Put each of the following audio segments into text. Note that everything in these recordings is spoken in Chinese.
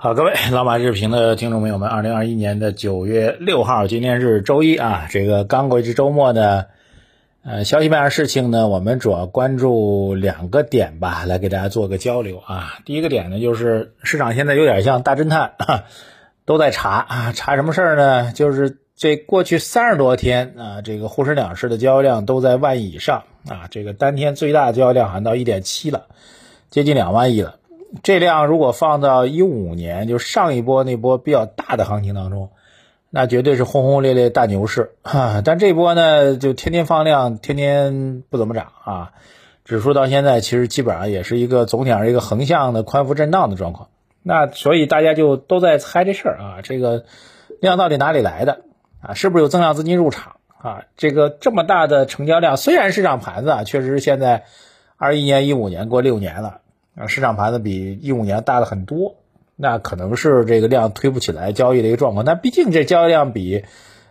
好，各位老马日评的听众朋友们，二零二一年的九月六号，今天是周一啊，这个刚过去周末呢，呃，消息面上事情呢，我们主要关注两个点吧，来给大家做个交流啊。第一个点呢，就是市场现在有点像大侦探，都在查啊，查什么事儿呢？就是这过去三十多天啊，这个沪深两市的交易量都在万亿以上啊，这个当天最大交易量还到一点七了，接近两万亿了。这量如果放到一五年，就上一波那波比较大的行情当中，那绝对是轰轰烈烈大牛市 啊！但这波呢，就天天放量，天天不怎么涨啊。指数到现在其实基本上也是一个总体上一个横向的宽幅震荡的状况。那所以大家就都在猜这事儿啊，这个量到底哪里来的啊？是不是有增量资金入场啊？这个这么大的成交量，虽然市场盘子啊，确实现在二一年、一五年过六年了。啊，市场盘子比一五年大了很多，那可能是这个量推不起来交易的一个状况。但毕竟这交易量比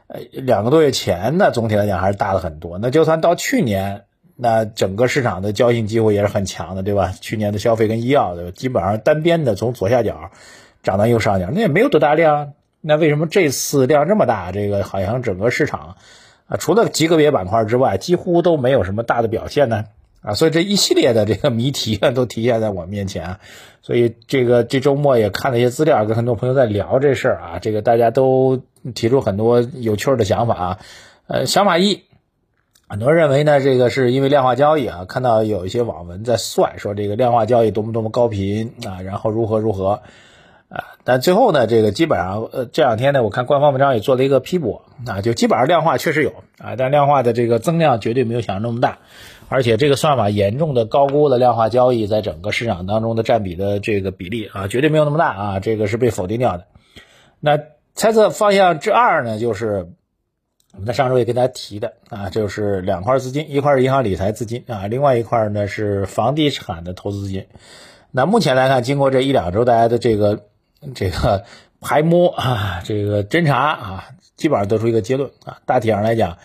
呃两个多月前呢，总体来讲还是大了很多。那就算到去年，那整个市场的交易机会也是很强的，对吧？去年的消费跟医药的基本上单边的从左下角涨到右上角，那也没有多大量。那为什么这次量这么大？这个好像整个市场啊，除了极个别板块之外，几乎都没有什么大的表现呢？啊，所以这一系列的这个谜题啊，都体现在我面前啊。所以这个这周末也看了一些资料，跟很多朋友在聊这事儿啊。这个大家都提出很多有趣的想法啊。呃，想法一，很多人认为呢，这个是因为量化交易啊，看到有一些网文在算，说这个量化交易多么多么高频啊，然后如何如何啊。但最后呢，这个基本上呃这两天呢，我看官方文章也做了一个批驳啊，就基本上量化确实有啊，但量化的这个增量绝对没有想象那么大。而且这个算法严重的高估了量化交易在整个市场当中的占比的这个比例啊，绝对没有那么大啊，这个是被否定掉的。那猜测方向之二呢，就是我们在上周也跟大家提的啊，就是两块资金，一块是银行理财资金啊，另外一块呢是房地产的投资资金。那目前来看，经过这一两周大家的这个这个排摸啊，这个侦查啊，基本上得出一个结论啊，大体上来讲。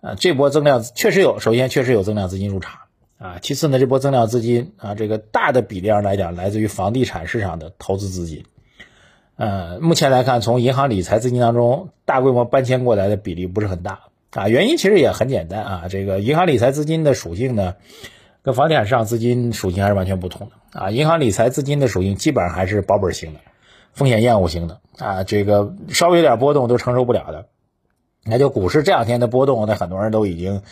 啊，这波增量确实有，首先确实有增量资金入场啊，其次呢，这波增量资金啊，这个大的比例上来讲，来自于房地产市场的投资资金。呃，目前来看，从银行理财资金当中大规模搬迁过来的比例不是很大啊，原因其实也很简单啊，这个银行理财资金的属性呢，跟房地产市场资金属性还是完全不同的啊，银行理财资金的属性基本上还是保本型的，风险厌恶型的啊，这个稍微有点波动都承受不了的。那就股市这两天的波动，那很多人都已经，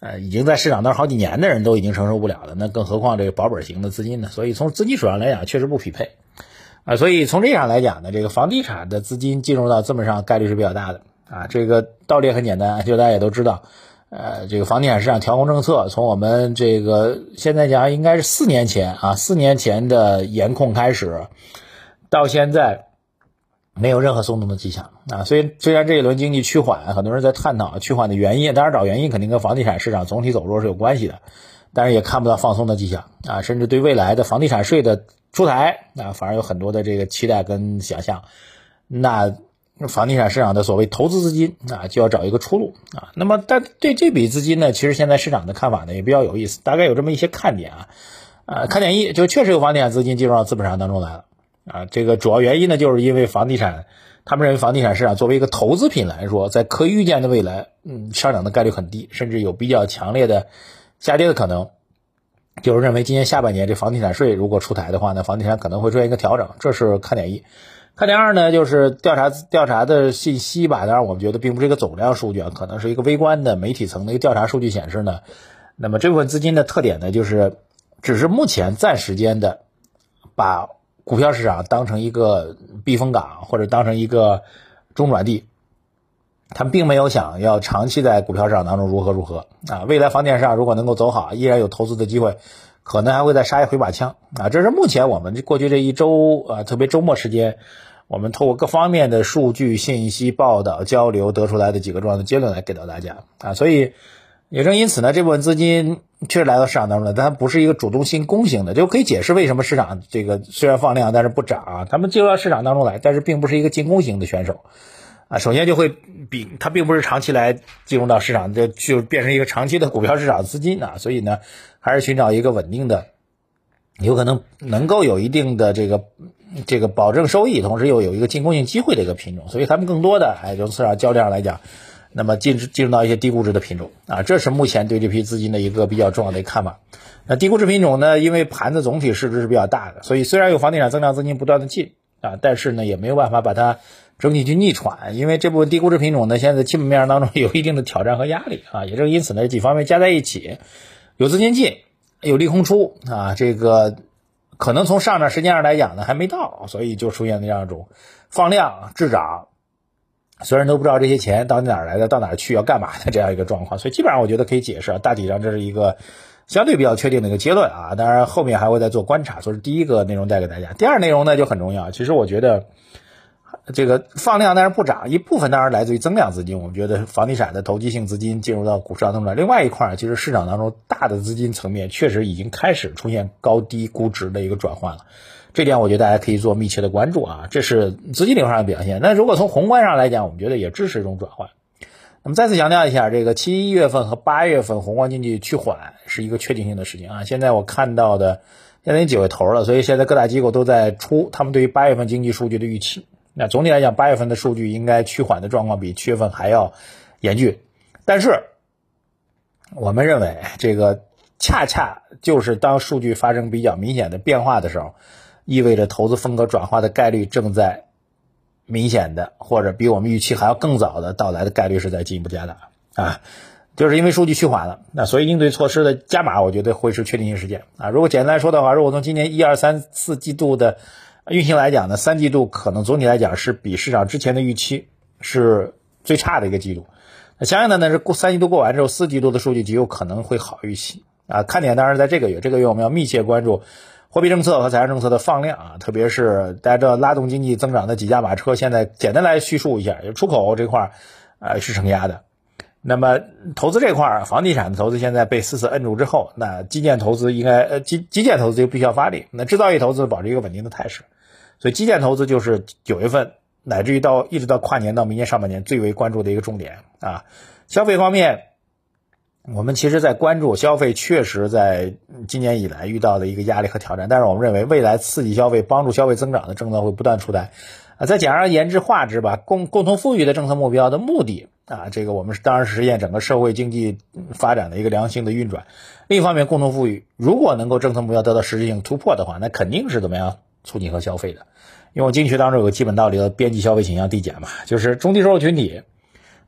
呃，已经在市场那好几年的人都已经承受不了了。那更何况这个保本型的资金呢？所以从资金数上来讲，确实不匹配啊。所以从这样来讲呢，这个房地产的资金进入到资本上概率是比较大的啊。这个道理很简单，就大家也都知道，呃，这个房地产市场调控政策，从我们这个现在讲应该是四年前啊，四年前的严控开始，到现在。没有任何松动的迹象。啊，所以虽然这一轮经济趋缓，很多人在探讨趋缓的原因，当然找原因肯定跟房地产市场总体走弱是有关系的，但是也看不到放松的迹象。啊，甚至对未来的房地产税的出台啊，反而有很多的这个期待跟想象，那房地产市场的所谓投资资金啊，就要找一个出路。啊，那么但对这笔资金呢，其实现在市场的看法呢也比较有意思，大概有这么一些看点啊，啊，看点一就确实有房地产资金进入到资本市场当中来了。啊，这个主要原因呢，就是因为房地产，他们认为房地产市场作为一个投资品来说，在可预见的未来，嗯，上涨的概率很低，甚至有比较强烈的下跌的可能。就是认为今年下半年这房地产税如果出台的话呢，房地产可能会出现一个调整，这是看点一。看点二呢，就是调查调查的信息吧，当然我们觉得并不是一个总量数据啊，可能是一个微观的媒体层的一个调查数据显示呢，那么这部分资金的特点呢，就是只是目前暂时间的把。股票市场当成一个避风港或者当成一个中转地，他们并没有想要长期在股票市场当中如何如何啊。未来房地产市场如果能够走好，依然有投资的机会，可能还会再杀一回把枪啊。这是目前我们过去这一周啊，特别周末时间，我们通过各方面的数据、信息、报道、交流得出来的几个重要的结论来给到大家啊。所以也正因此呢，这部分资金确实来到市场当中了，但它不是一个主动性攻型的，就可以解释为什么市场这个虽然放量，但是不涨啊，他们进入到市场当中来，但是并不是一个进攻型的选手。啊，首先就会比它并不是长期来进入到市场，就就变成一个长期的股票市场资金啊，所以呢，还是寻找一个稳定的，有可能能够有一定的这个这个保证收益，同时又有一个进攻性机会的一个品种。所以他们更多的哎，从市场交易上来讲，那么进进入到一些低估值的品种啊，这是目前对这批资金的一个比较重要的一个看法。那低估值品种呢，因为盘子总体市值是比较大的，所以虽然有房地产增量资金不断的进啊，但是呢，也没有办法把它。整体去逆转，因为这部分低估值品种呢，现在基本面当中有一定的挑战和压力啊，也正因此呢，几方面加在一起，有资金进，有利空出啊，这个可能从上涨时间上来讲呢还没到，所以就出现了这样一种放量滞涨，虽然都不知道这些钱到底哪来的，到哪去要干嘛的这样一个状况，所以基本上我觉得可以解释，大体上这是一个相对比较确定的一个结论啊，当然后面还会再做观察，所以第一个内容带给大家，第二内容呢就很重要，其实我觉得。这个放量但是不涨，一部分当然来自于增量资金，我们觉得房地产的投机性资金进入到股市当中来。另外一块儿，其实市场当中大的资金层面确实已经开始出现高低估值的一个转换了，这点我觉得大家可以做密切的关注啊，这是资金流上的表现。那如果从宏观上来讲，我们觉得也支持这种转换。那么再次强调一下，这个七月份和八月份宏观经济趋缓是一个确定性的事情啊。现在我看到的现在已经几个头了，所以现在各大机构都在出他们对于八月份经济数据的预期。那总体来讲，八月份的数据应该趋缓的状况比七月份还要严峻，但是我们认为，这个恰恰就是当数据发生比较明显的变化的时候，意味着投资风格转化的概率正在明显的或者比我们预期还要更早的到来的概率是在进一步加大啊，就是因为数据趋缓了，那所以应对措施的加码，我觉得会是确定性事件啊。如果简单来说的话，如果从今年一二三四季度的运行来讲呢，三季度可能总体来讲是比市场之前的预期是最差的一个季度。那相应的呢是过三季度过完之后，四季度的数据极有可能会好预期啊。看点当然在这个月，这个月我们要密切关注货币政策和财政政策的放量啊，特别是大家知道拉动经济增长的几驾马车，现在简单来叙述一下，就出口这块儿啊是承压的。那么投资这块儿，房地产的投资现在被死死摁住之后，那基建投资应该呃基基建投资就必须要发力，那制造业投资保持一个稳定的态势。所以基建投资就是九月份乃至于到一直到跨年到明年上半年最为关注的一个重点啊。消费方面，我们其实在关注消费，确实在今年以来遇到的一个压力和挑战。但是我们认为，未来刺激消费、帮助消费增长的政策会不断出台啊。再简而言之化之吧，共共同富裕的政策目标的目的啊，这个我们是当然实现整个社会经济发展的一个良性的运转。另一方面，共同富裕如果能够政策目标得到实质性突破的话，那肯定是怎么样？促进和消费的，因为经济学当中有个基本道理叫边际消费倾向递减嘛，就是中低收入群体，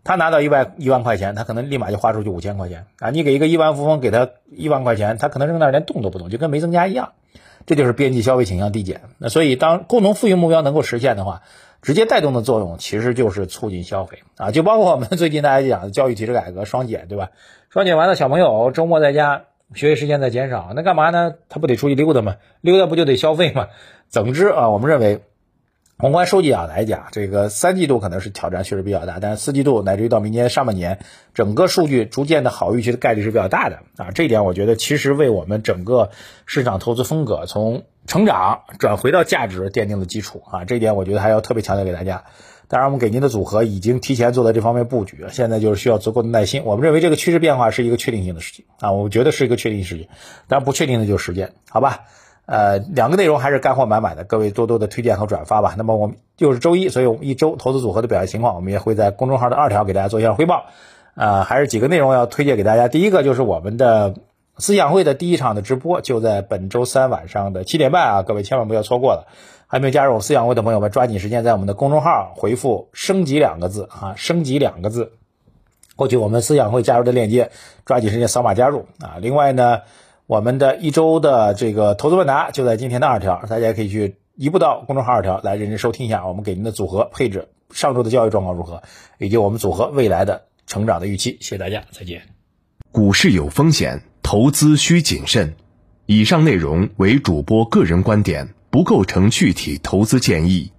他拿到一万一万块钱，他可能立马就花出去五千块钱啊，你给一个亿万富翁给他一万块钱，他可能扔那连动都不动，就跟没增加一样，这就是边际消费倾向递减。那所以当共同富裕目标能够实现的话，直接带动的作用其实就是促进消费啊，就包括我们最近大家讲的教育体制改革双减，对吧？双减完了，小朋友周末在家。学习时间在减少，那干嘛呢？他不得出去溜达吗？溜达不就得消费吗？总之啊，我们认为，宏观数据啊来讲，这个三季度可能是挑战确实比较大，但是四季度乃至于到明年上半年，整个数据逐渐的好预期的概率是比较大的啊。这一点我觉得其实为我们整个市场投资风格从成长转回到价值奠定了基础啊。这一点我觉得还要特别强调给大家。当然，我们给您的组合已经提前做了这方面布局，现在就是需要足够的耐心。我们认为这个趋势变化是一个确定性的事情啊，我觉得是一个确定性事情。当然，不确定的就是时间，好吧？呃，两个内容还是干货满满的，各位多多的推荐和转发吧。那么我们又是周一，所以我们一周投资组合的表现情况，我们也会在公众号的二条给大家做一下汇报。啊，还是几个内容要推荐给大家。第一个就是我们的思想会的第一场的直播，就在本周三晚上的七点半啊，各位千万不要错过了。还没有加入我思想会的朋友们，抓紧时间在我们的公众号回复“升级”两个字啊，“升级”两个字，获取我们思想会加入的链接，抓紧时间扫码加入啊。另外呢，我们的一周的这个投资问答就在今天的二条，大家可以去移步到公众号二条来认真收听一下，我们给您的组合配置，上周的交易状况如何，以及我们组合未来的成长的预期。谢谢大家，再见。股市有风险，投资需谨慎。以上内容为主播个人观点，不构成具体投资建议。